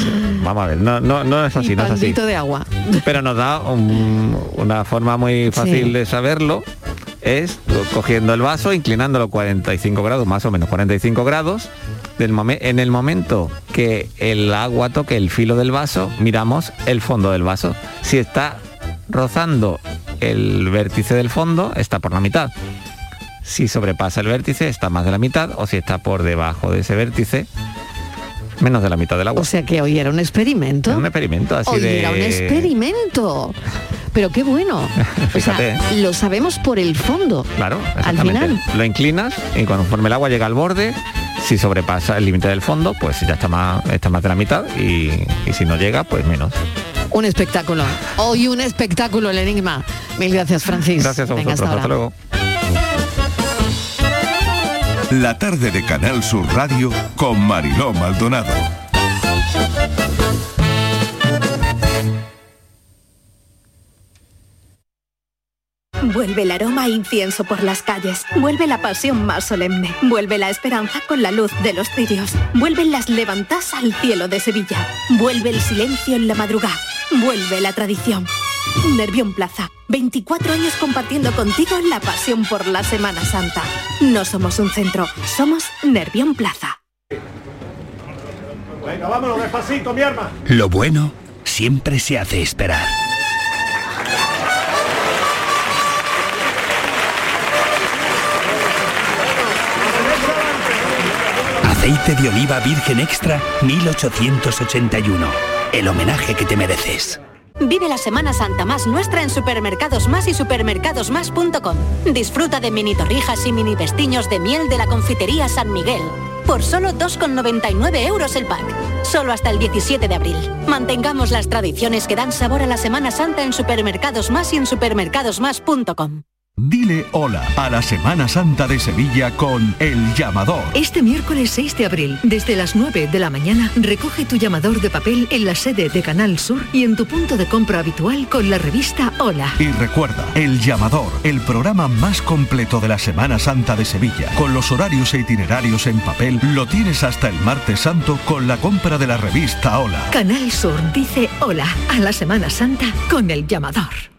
vamos a ver, no, no, no es así, y no es así. de agua. Pero nos da un- una forma muy fácil Sí. de saberlo. Es cogiendo el vaso, inclinándolo 45 grados, más o menos 45 grados. Del en el momento que el agua toque el filo del vaso, miramos el fondo del vaso. Si está rozando el vértice del fondo, está por la mitad. Si sobrepasa el vértice, está más de la mitad. O si está por debajo de ese vértice, menos de la mitad del agua. O sea que hoy era un experimento. un experimento así Hoy de... era un experimento. Pero qué bueno. O sea, Fíjate. lo sabemos por el fondo. Claro, Al final. Lo inclinas y conforme el agua llega al borde, si sobrepasa el límite del fondo, pues ya está más, está más de la mitad y, y si no llega, pues menos. Un espectáculo. Hoy un espectáculo el enigma. Mil gracias, Francis. Gracias a Venga, vosotros. hasta luego. La tarde de Canal Sur Radio con Mariló Maldonado. Vuelve el aroma a incienso por las calles. Vuelve la pasión más solemne. Vuelve la esperanza con la luz de los cirios. Vuelven las levantas al cielo de Sevilla. Vuelve el silencio en la madrugada. Vuelve la tradición. Nervión Plaza. 24 años compartiendo contigo la pasión por la Semana Santa. No somos un centro, somos Nervión Plaza. Venga, vámonos, despacito, mi arma. Lo bueno siempre se hace esperar. Aceite de oliva virgen extra 1881. El homenaje que te mereces. Vive la Semana Santa más nuestra en Supermercados Más y supermercadosmás.com. Disfruta de mini torrijas y mini vestiños de miel de la confitería San Miguel. Por solo 2,99 euros el pack. Solo hasta el 17 de abril. Mantengamos las tradiciones que dan sabor a la Semana Santa en Supermercados Más y en supermercadosmás.com. Dile hola a la Semana Santa de Sevilla con El Llamador. Este miércoles 6 de abril, desde las 9 de la mañana, recoge tu llamador de papel en la sede de Canal Sur y en tu punto de compra habitual con la revista Hola. Y recuerda, El Llamador, el programa más completo de la Semana Santa de Sevilla, con los horarios e itinerarios en papel, lo tienes hasta el martes santo con la compra de la revista Hola. Canal Sur dice hola a la Semana Santa con el llamador.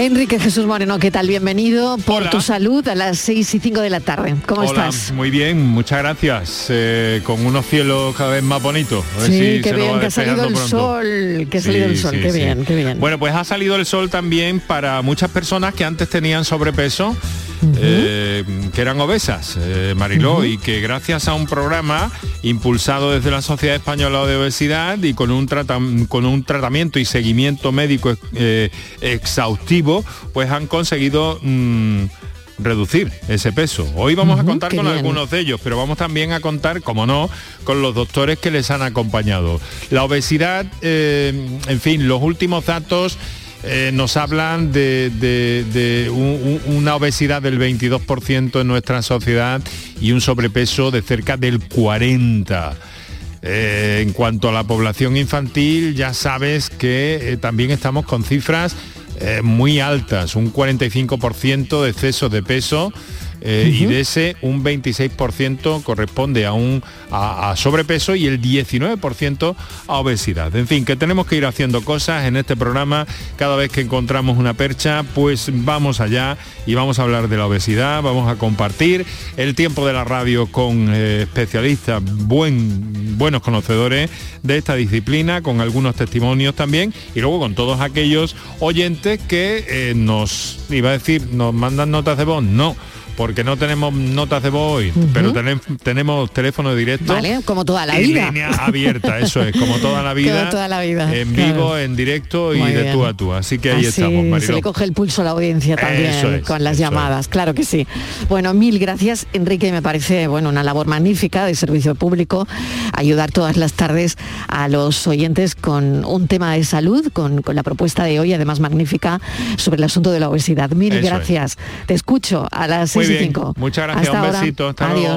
Enrique Jesús Moreno, ¿qué tal? Bienvenido por tu salud a las 6 y 5 de la tarde. ¿Cómo Hola, estás? Muy bien, muchas gracias. Eh, con unos cielos cada vez más bonitos. Sí, si qué bien, que ha salido el pronto. sol, que ha salido Sí, el sol, sí, qué sí. bien, qué bien. Bueno, pues ha salido el sol también para muchas personas que antes tenían sobrepeso, eh, que eran obesas, eh, Mariló, y que gracias a un programa impulsado desde la Sociedad Española de Obesidad y con un, con un tratamiento y seguimiento médico eh, exhaustivo, pues han conseguido... mm, reducir ese peso. Hoy vamos a contar con bien. algunos de ellos, pero vamos también a contar, como no, con los doctores que les han acompañado. La obesidad, eh, en fin, los últimos datos eh, nos hablan de, de- de un- un- una obesidad del 22% en nuestra sociedad y un sobrepeso de cerca del 40%. Eh, en cuanto a la población infantil, ya sabes que eh, también estamos con cifras muy altas, un 45% de exceso de peso. Eh, Y de ese un 26% corresponde a un a, a sobrepeso y el 19% a obesidad. En fin, que tenemos que ir haciendo cosas en este programa. Cada vez que encontramos una percha, pues vamos allá y vamos a hablar de la obesidad, vamos a compartir el tiempo de la radio con eh, especialistas, buen, buenos conocedores de esta disciplina, con algunos testimonios también, y luego con todos aquellos oyentes que eh, nos, iba a decir, nos mandan notas de voz, no. Porque no tenemos notas de voz hoy, pero tenem- tenemos teléfono directo. Vale, como toda la vida. línea abierta, eso es, como toda la vida. Como toda la vida, En claro. vivo, en directo y Muy de bien. tú a tú. Así que ahí Así estamos, se le coge el pulso a la audiencia también es, con las llamadas, claro que sí. Bueno, mil gracias, Enrique, me parece bueno una labor magnífica de servicio público, ayudar todas las tardes a los oyentes con un tema de salud, con, con la propuesta de hoy, además magnífica, sobre el asunto de la obesidad. Mil Eso es. gracias. Te escucho a las Muy 6 y bien, 5. muchas gracias, Hasta un ahora. besito, hasta luego.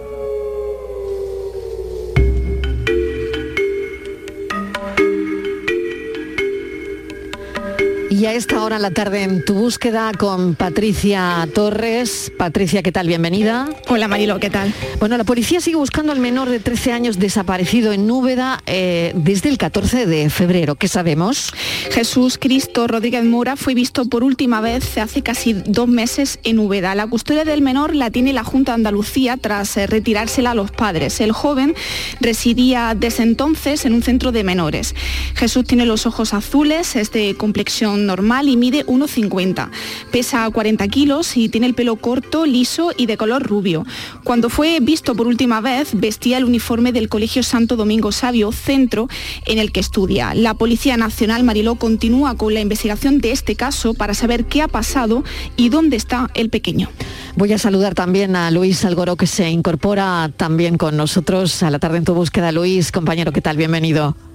Y a esta hora en la tarde en tu búsqueda con Patricia Torres. Patricia, ¿qué tal? Bienvenida. Hola Marilo, ¿qué tal? Bueno, la policía sigue buscando al menor de 13 años desaparecido en Núbeda eh, desde el 14 de febrero. ¿Qué sabemos? Jesús Cristo Rodríguez Mora fue visto por última vez hace casi dos meses en Úbeda. La custodia del menor la tiene la Junta de Andalucía tras eh, retirársela a los padres. El joven residía desde entonces en un centro de menores. Jesús tiene los ojos azules, es de complexión normal y mide 1,50. Pesa 40 kilos y tiene el pelo corto, liso y de color rubio. Cuando fue visto por última vez, vestía el uniforme del Colegio Santo Domingo Sabio, centro en el que estudia. La Policía Nacional Mariló continúa con la investigación de este caso para saber qué ha pasado y dónde está el pequeño. Voy a saludar también a Luis Algoró que se incorpora también con nosotros a la tarde en tu búsqueda. Luis, compañero, ¿qué tal? Bienvenido.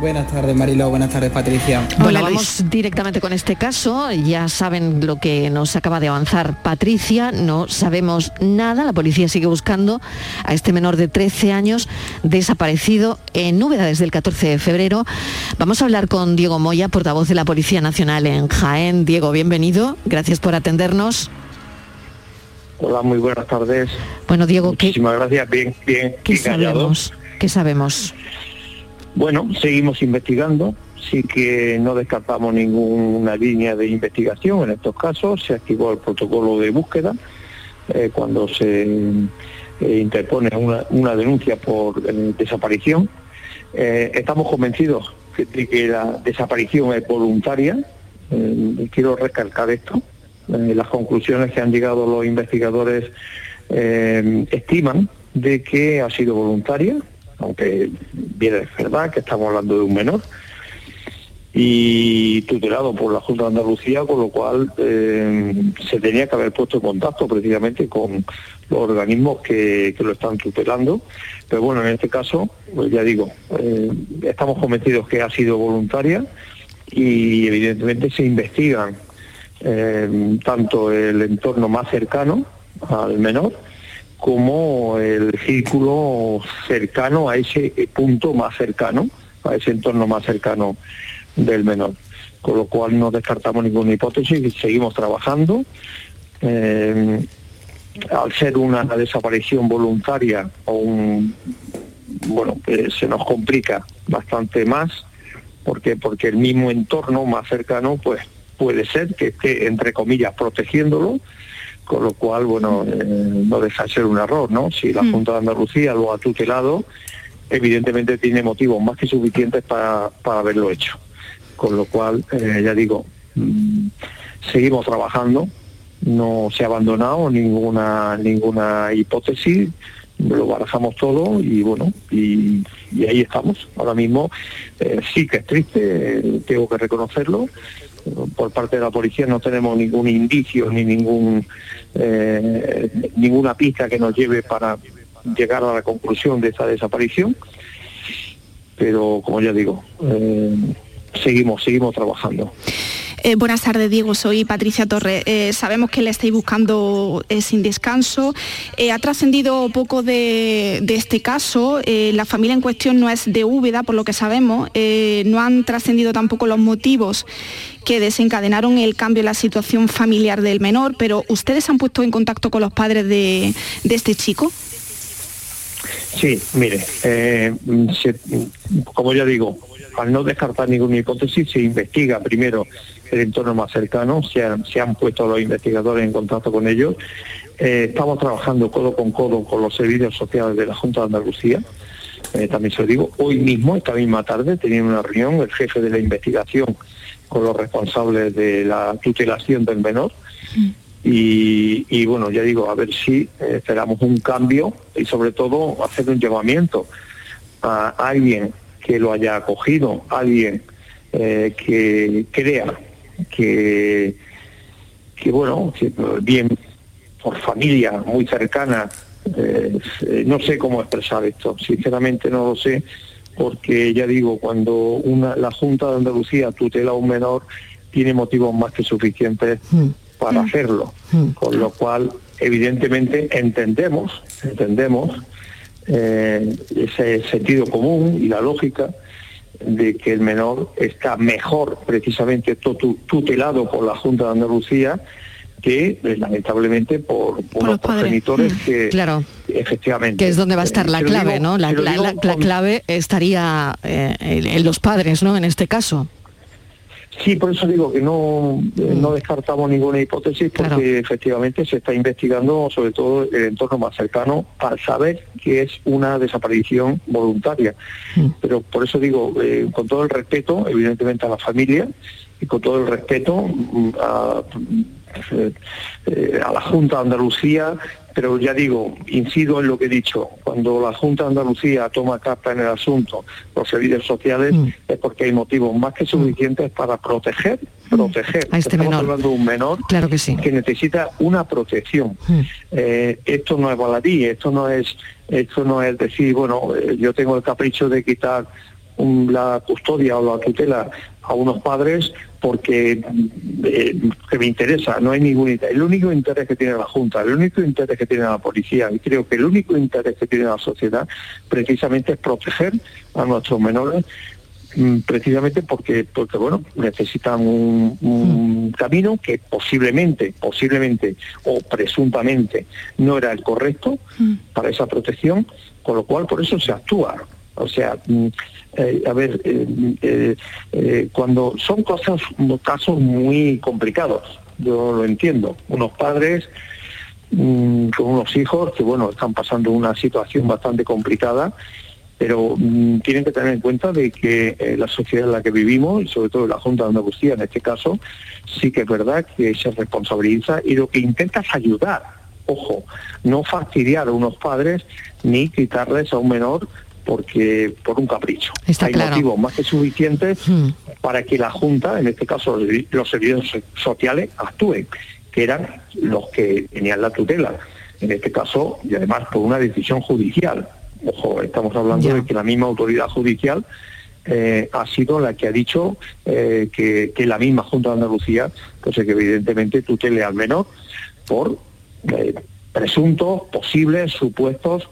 Buenas tardes Mariló, buenas tardes Patricia. Bueno, vamos directamente con este caso. Ya saben lo que nos acaba de avanzar Patricia. No sabemos nada. La policía sigue buscando a este menor de 13 años desaparecido en Úbeda desde el 14 de febrero. Vamos a hablar con Diego Moya, portavoz de la Policía Nacional en Jaén. Diego, bienvenido. Gracias por atendernos. Hola, muy buenas tardes. Bueno, Diego, ¿qué, Muchísimas gracias. Bien, bien, qué bien sabemos? ¿Qué sabemos? Bueno, seguimos investigando. Sí que no descartamos ninguna línea de investigación en estos casos. Se activó el protocolo de búsqueda eh, cuando se eh, interpone una, denuncia por eh, desaparición. Estamos convencidos que- de que la desaparición es voluntaria. Quiero recalcar esto. Las conclusiones que han llegado los investigadores estiman de que ha sido voluntaria, aunque bien es verdad que estamos hablando de un menor, y tutelado por la Junta de Andalucía, con lo cual eh, se tenía que haber puesto en contacto precisamente con los organismos que, lo están tutelando. Pero bueno, en este caso, pues ya digo, eh, estamos convencidos que ha sido voluntaria y evidentemente se investigan eh, tanto el entorno más cercano al menor como el círculo cercano a ese punto más cercano, a ese entorno más cercano del menor. Con lo cual no descartamos ninguna hipótesis y seguimos trabajando. Eh, al ser una desaparición voluntaria o un bueno eh, se nos complica bastante más porque porque el mismo entorno más cercano pues puede ser que esté entre comillas protegiéndolo con lo cual bueno eh, no deja de ser un error no si la Junta de Andalucía lo ha tutelado evidentemente tiene motivos más que suficientes para, para haberlo hecho. Con lo cual eh, ya digo mm, seguimos trabajando no se ha abandonado ninguna ninguna hipótesis lo barajamos todo y bueno y, y ahí estamos. Ahora mismo eh, sí que es triste tengo que reconocerlo por parte de la policía no tenemos ningún indicio ni ningún eh, ninguna pista que nos lleve para llegar a la conclusión de esta desaparición. Pero como ya digo eh, seguimos seguimos trabajando Eh, buenas tardes, Diego. Soy Patricia Torre. Eh, sabemos que le estáis buscando eh, sin descanso. Ha trascendido poco de, este caso. La familia en cuestión no es de Úbeda, por lo que sabemos. No han trascendido tampoco los motivos que desencadenaron el cambio en la situación familiar del menor, pero ¿ustedes han puesto en contacto con los padres de, este chico? Sí, mire, como ya digo, al no descartar ninguna hipótesis, se investiga primero el entorno más cercano, se han, se han puesto los investigadores en contacto con ellos. Eh, estamos trabajando codo con codo con los servicios sociales de la Junta de Andalucía. Eh, también se lo digo, hoy mismo, esta misma tarde, tenía una reunión el jefe de la investigación con los responsables de la tutelación del menor. Y, y, bueno, ya digo, a ver si eh, esperamos un cambio y sobre todo hacer un llamamiento a alguien que lo haya acogido, alguien eh, que crea que, que bueno, que, bien por familia muy cercana, eh, no sé cómo expresar esto, sinceramente no lo sé, porque ya digo, cuando una, la Junta de Andalucía tutela a un menor, tiene motivos más que suficientes para hacerlo, con lo cual evidentemente entendemos, entendemos eh, ese sentido común y la lógica de que el menor está mejor precisamente tu- tutelado por la Junta de Andalucía que eh, lamentablemente por, por los progenitores que Claro. efectivamente Que es donde va a estar eh, la lo clave, digo- ¿no? La, la- clave estaría eh, en los padres, ¿no? En este caso. Sí, por eso digo que no, eh, no descartamos ninguna hipótesis porque efectivamente se está investigando sobre todo el entorno más cercano para saber que es una desaparición voluntaria. Pero por eso digo, eh, con todo el respeto, evidentemente a la familia y con todo el respeto mm, a, eh, a la Junta de Andalucía, pero ya digo, incido en lo que he dicho, cuando la Junta de Andalucía toma carta en el asunto, los servicios sociales, es porque hay motivos más que suficientes para proteger, proteger. A este Estamos menor. hablando de un menor Claro que sí. que necesita una protección. Eh, esto no es baladí, esto no es, esto no es decir, bueno, eh, yo tengo el capricho de quitar la custodia o la tutela a unos padres porque eh, que me interesa, no hay ningún interés. El único interés que tiene la Junta, el único interés que tiene la policía, y creo que el único interés que tiene la sociedad precisamente es proteger a nuestros menores mm, precisamente porque, porque bueno, necesitan un, un camino que posiblemente, posiblemente o presuntamente no era el correcto para esa protección, con lo cual por eso se actúa. O sea, mm, eh, a ver, eh, eh, cuando son cosas, casos muy complicados, yo lo entiendo. Unos padres mm, con unos hijos que, bueno, están pasando una situación bastante complicada, pero mm, tienen que tener en cuenta de que la sociedad en la que vivimos, y sobre todo la Junta de Andalucía en este caso, sí que es verdad que se responsabiliza y lo que intenta es ayudar. Ojo, no fastidiar a unos padres ni quitarles a un menor porque por un capricho. Está Hay claro. motivos más que suficientes para que la Junta, en este caso los servi- los servicios sociales, actúen, que eran los que tenían la tutela. En este caso, y además por una decisión judicial. Ojo, estamos hablando de que la misma autoridad judicial eh, ha sido la que ha dicho eh, que, que la misma Junta de Andalucía, pues que evidentemente tutele al menor por eh, presuntos, posibles, supuestos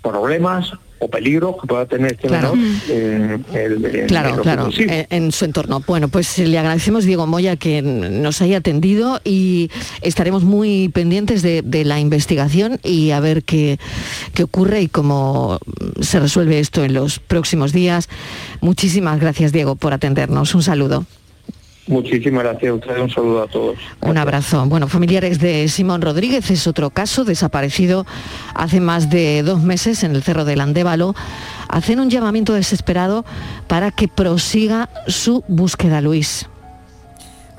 problemas o peligros que pueda tener este Claro. menor eh, el- Claro, claro. Sí. en, en su entorno. Bueno, pues le agradecemos, Diego Moya, que nos haya atendido y estaremos muy pendientes de, de la investigación y a ver qué, qué ocurre y cómo se resuelve esto en los próximos días. Muchísimas gracias, Diego, por atendernos. Un saludo. Muchísimas gracias a ustedes, un saludo a todos. Un abrazo. Bueno, familiares de Simón Rodríguez es otro caso desaparecido hace más de dos meses en el Cerro del Andévalo. Hacen un llamamiento desesperado para que prosiga su búsqueda, Luis.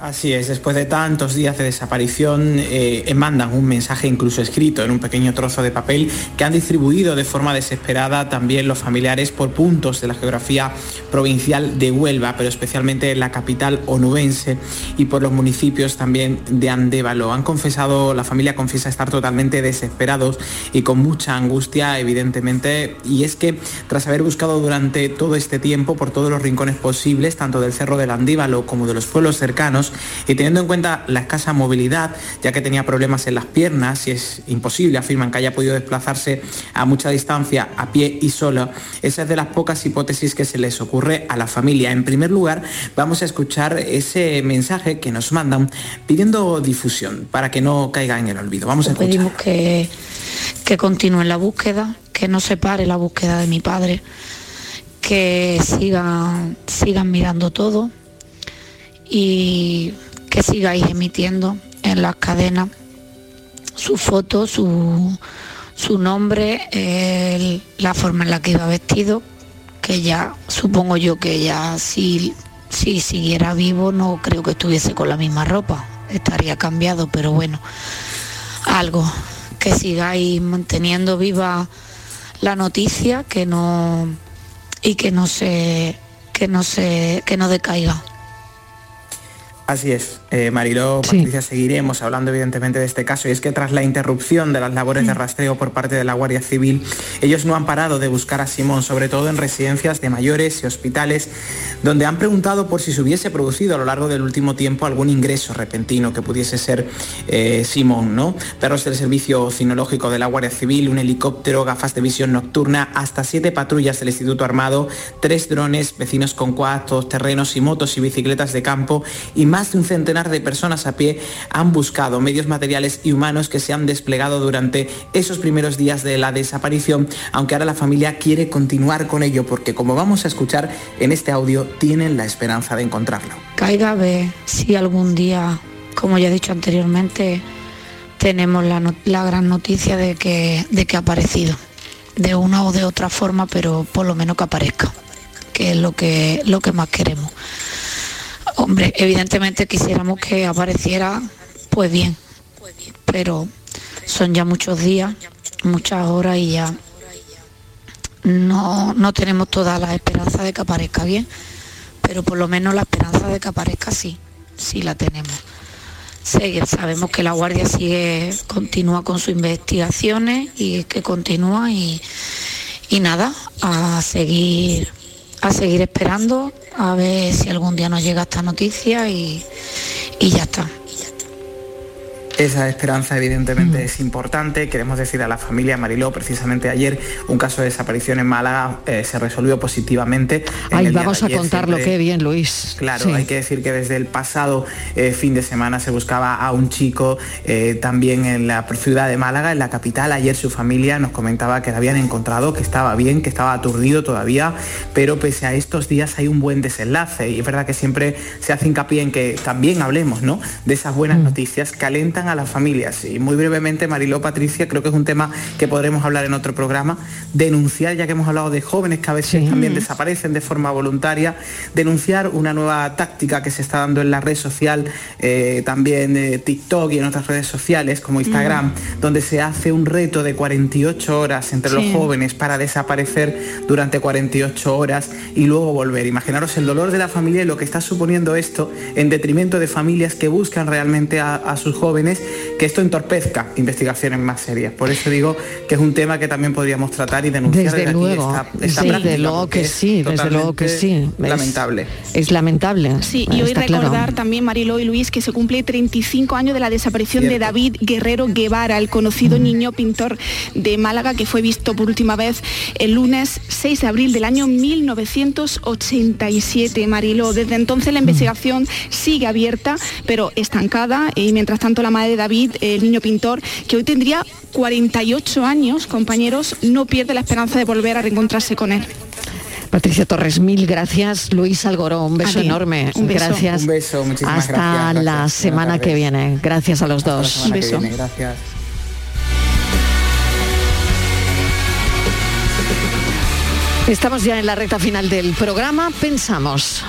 Así es, después de tantos días de desaparición, eh, mandan un mensaje incluso escrito en un pequeño trozo de papel que han distribuido de forma desesperada también los familiares por puntos de la geografía provincial de Huelva, pero especialmente en la capital onubense y por los municipios también de Andévalo. Han confesado, la familia confiesa estar totalmente desesperados y con mucha angustia, evidentemente, y es que tras haber buscado durante todo este tiempo por todos los rincones posibles, tanto del Cerro del Andíbalo como de los pueblos cercanos, y teniendo en cuenta la escasa movilidad, ya que tenía problemas en las piernas y es imposible, afirman que haya podido desplazarse a mucha distancia a pie y solo, esa es de las pocas hipótesis que se les ocurre a la familia. En primer lugar, vamos a escuchar ese mensaje que nos mandan pidiendo difusión para que no caiga en el olvido. Vamos a escuchar. pedimos que, que continúen la búsqueda, que no se pare la búsqueda de mi padre, que sigan, sigan mirando todo y que sigáis emitiendo en las cadenas su foto, su, su nombre, la forma en la que iba vestido, que ya supongo yo que ya si, si siguiera vivo no creo que estuviese con la misma ropa, estaría cambiado, pero bueno, algo, que sigáis manteniendo viva la noticia, que no y que no se que no se que no decaiga. Así es, eh, Mariló, Patricia, seguiremos hablando evidentemente de este caso. Y es que tras la interrupción de las labores de rastreo por parte de la Guardia Civil, ellos no han parado de buscar a Simón, sobre todo en residencias de mayores y hospitales, donde han preguntado por si se hubiese producido a lo largo del último tiempo algún ingreso repentino que pudiese ser eh, Simón, ¿no? Perros del Servicio Cinológico de la Guardia Civil, un helicóptero, gafas de visión nocturna, hasta siete patrullas del Instituto Armado, tres drones, vecinos con cuartos, terrenos y motos y bicicletas de campo y más de un centenar de personas a pie han buscado medios materiales y humanos que se han desplegado durante esos primeros días de la desaparición, aunque ahora la familia quiere continuar con ello porque como vamos a escuchar en este audio, tienen la esperanza de encontrarlo. Caiga a ver si algún día, como ya he dicho anteriormente, tenemos la gran noticia de que, de que ha aparecido, de una o de otra forma, pero por lo menos que aparezca, que es lo que, lo que más queremos. Hombre, evidentemente quisiéramos que apareciera, pues bien, pero son ya muchos días, muchas horas y ya no, no tenemos toda la esperanza de que aparezca bien, pero por lo menos la esperanza de que aparezca sí, sí la tenemos. Sí, sabemos que la Guardia sigue, continúa con sus investigaciones y que continúa y, y nada, a seguir, a seguir esperando, a ver si algún día nos llega esta noticia y, y ya está. Esa esperanza evidentemente es importante. Queremos decir a la familia Mariló, precisamente ayer un caso de desaparición en Málaga eh, se resolvió positivamente. día vamos a ayer, contarlo, siempre- qué bien, Luis. Claro, Sí. hay que decir que desde el pasado eh, fin de semana se buscaba a un chico eh, también en la ciudad de Málaga, en la capital. Ayer su familia nos comentaba que lo habían encontrado, que estaba bien, que estaba aturdido todavía, pero pese a estos días hay un buen desenlace. Y es verdad que siempre se hace hincapié en que también hablemos ¿no? de esas buenas Mm. noticias que alentan a las familias. Y muy brevemente, Mariló Patricia, creo que es un tema que podremos hablar en otro programa. Denunciar, ya que hemos hablado de jóvenes que a veces también desaparecen de forma voluntaria, denunciar una nueva táctica que se está dando en la red social, eh, también eh, TikTok y en otras redes sociales como Instagram, donde se hace un reto de 48 horas entre los jóvenes para desaparecer durante 48 horas y luego volver. Imaginaros el dolor de la familia y lo que está suponiendo esto en detrimento de familias que buscan realmente a, a sus jóvenes, que esto entorpezca investigaciones más serias. Por eso digo que es un tema que también podríamos tratar y denunciar Desde desde aquí luego, esta, esta sí, desde luego que sí, desde luego que sí. Es- Lamentable. Es lamentable. Sí, y hoy claro. recordar también, Mariló y Luis, que se cumple 35 años de la desaparición de. David Guerrero Guevara, el conocido Mm. niño pintor de Málaga que fue visto por última vez el lunes 6 de abril del año 1987, Mariló. Desde entonces Mm. la investigación sigue abierta, pero estancada, y mientras tanto la madre de David, el niño pintor, que hoy tendría 48 años, compañeros, no pierde la esperanza de volver a reencontrarse con él. Patricia Torres, mil gracias. Luis Algoró, un beso enorme. un beso. Gracias. Un beso, muchísimas Hasta gracias, la semana que viene. Gracias a los Hasta dos. viene. Gracias. Estamos ya en la recta final del programa. Pensamos.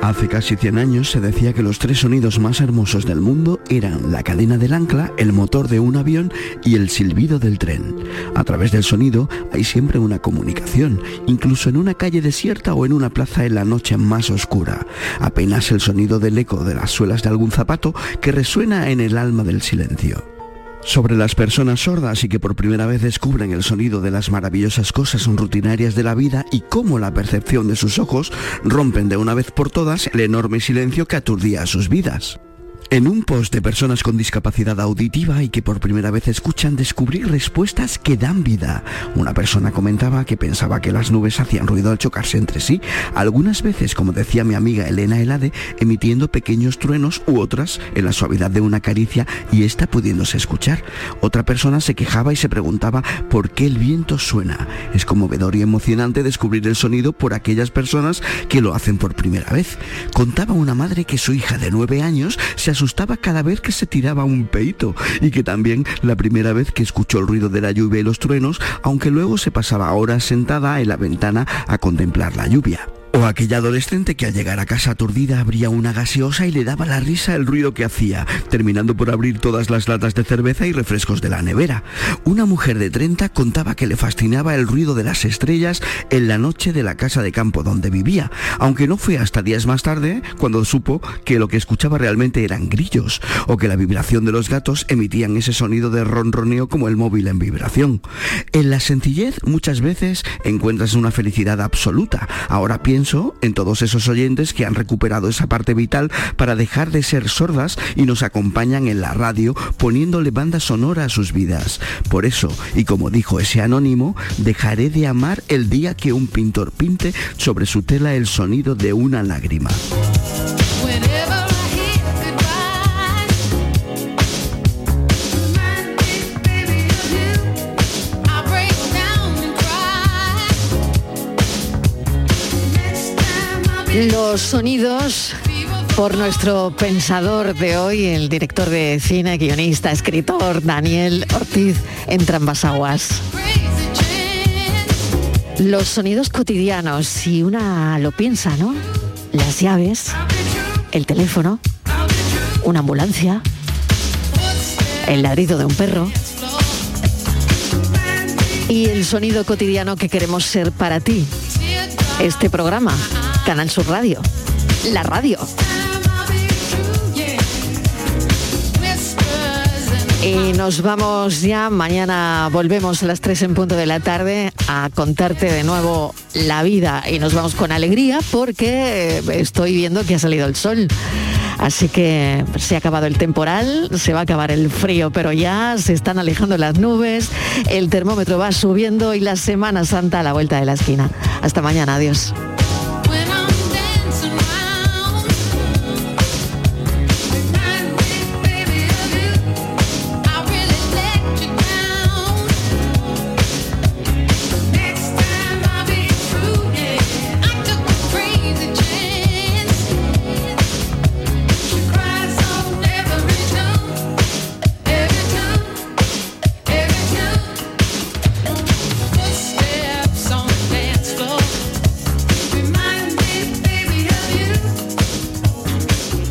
Hace casi 100 años se decía que los tres sonidos más hermosos del mundo eran la cadena del ancla, el motor de un avión y el silbido del tren. A través del sonido hay siempre una comunicación, incluso en una calle desierta o en una plaza en la noche más oscura. Apenas el sonido del eco de las suelas de algún zapato que resuena en el alma del silencio. Sobre las personas sordas y que por primera vez descubren el sonido de las maravillosas cosas rutinarias de la vida y cómo la percepción de sus ojos rompen de una vez por todas el enorme silencio que aturdía a sus vidas. En un post de personas con discapacidad auditiva y que por primera vez escuchan descubrir respuestas que dan vida. Una persona comentaba que pensaba que las nubes hacían ruido al chocarse entre sí, algunas veces, como decía mi amiga Elena Elade, emitiendo pequeños truenos u otras en la suavidad de una caricia y esta pudiéndose escuchar. Otra persona se quejaba y se preguntaba por qué el viento suena. Es conmovedor y emocionante descubrir el sonido por aquellas personas que lo hacen por primera vez. Contaba una madre que su hija de nueve años se asustaba cada vez que se tiraba un peito y que también la primera vez que escuchó el ruido de la lluvia y los truenos, aunque luego se pasaba horas sentada en la ventana a contemplar la lluvia. Aquella adolescente que al llegar a casa aturdida abría una gaseosa y le daba la risa el ruido que hacía, terminando por abrir todas las latas de cerveza y refrescos de la nevera. Una mujer de 30 contaba que le fascinaba el ruido de las estrellas en la noche de la casa de campo donde vivía, aunque no fue hasta días más tarde cuando supo que lo que escuchaba realmente eran grillos, o que la vibración de los gatos emitían ese sonido de ronroneo como el móvil en vibración. En la sencillez muchas veces encuentras una felicidad absoluta. Ahora pienso en todos esos oyentes que han recuperado esa parte vital para dejar de ser sordas y nos acompañan en la radio poniéndole banda sonora a sus vidas. Por eso, y como dijo ese anónimo, dejaré de amar el día que un pintor pinte sobre su tela el sonido de una lágrima. Los sonidos por nuestro pensador de hoy, el director de cine, guionista, escritor Daniel Ortiz en Trambas Aguas. Los sonidos cotidianos, si una lo piensa, ¿no? Las llaves, el teléfono, una ambulancia, el ladrido de un perro y el sonido cotidiano que queremos ser para ti. Este programa, Canal Sur Radio, la radio. Y nos vamos ya, mañana volvemos a las 3 en punto de la tarde a contarte de nuevo la vida y nos vamos con alegría porque estoy viendo que ha salido el sol. Así que se ha acabado el temporal, se va a acabar el frío, pero ya se están alejando las nubes, el termómetro va subiendo y la Semana Santa a la vuelta de la esquina. Hasta mañana, adiós.